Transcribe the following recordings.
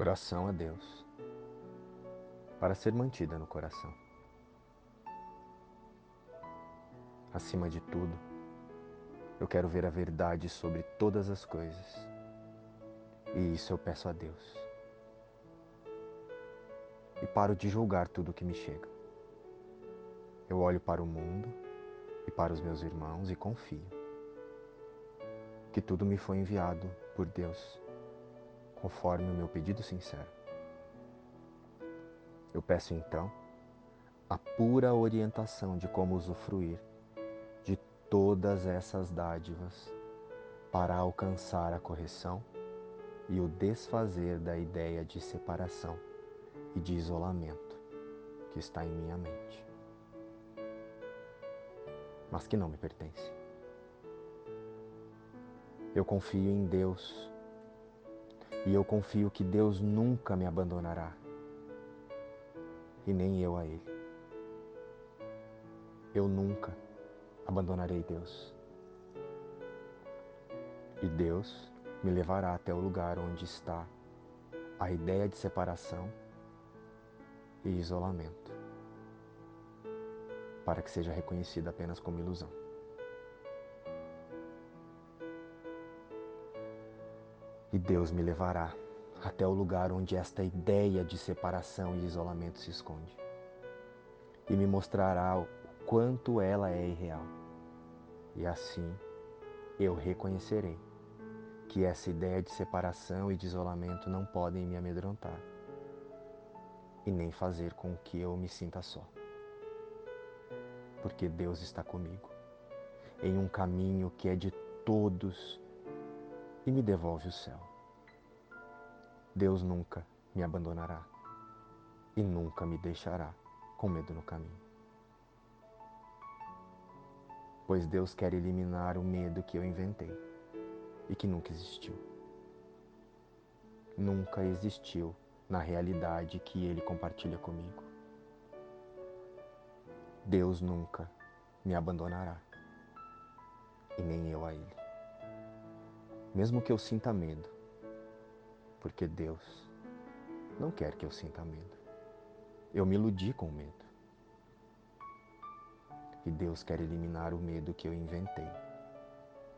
Oração a Deus para ser mantida no coração. Acima de tudo, eu quero ver a verdade sobre todas as coisas. E isso eu peço a Deus. E paro de julgar tudo o que me chega. Eu olho para o mundo e para os meus irmãos e confio que tudo me foi enviado por Deus conforme o meu pedido sincero. Eu peço então a pura orientação de como usufruir de todas essas dádivas para alcançar a correção e o desfazer da ideia de separação e de isolamento que está em minha mente, mas que não me pertence. Eu confio em Deus e eu confio que Deus nunca me abandonará. E nem eu a Ele. Eu nunca abandonarei Deus. E Deus me levará até o lugar onde está a ideia de separação e isolamento, para que seja reconhecida apenas como ilusão. E Deus me levará até o lugar onde esta ideia de separação e isolamento se esconde. E me mostrará o quanto ela é irreal. E assim eu reconhecerei que essa ideia de separação e de isolamento não podem me amedrontar e nem fazer com que eu me sinta só. Porque Deus está comigo em um caminho que é de todos e me devolve o céu. Deus nunca me abandonará e nunca me deixará com medo no caminho. Pois Deus quer eliminar o medo que eu inventei e que nunca existiu. Nunca existiu na realidade que Ele compartilha comigo. Deus nunca me abandonará e nem eu a Ele mesmo que eu sinta medo, porque Deus não quer que eu sinta medo. Eu me iludi com o medo. E Deus quer eliminar o medo que eu inventei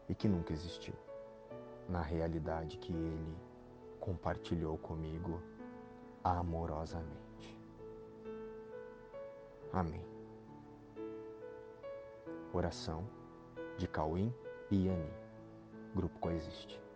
e que nunca existiu, na realidade que Ele compartilhou comigo amorosamente. Amém. Oração de Cauim e Yani. Grupo Coexiste.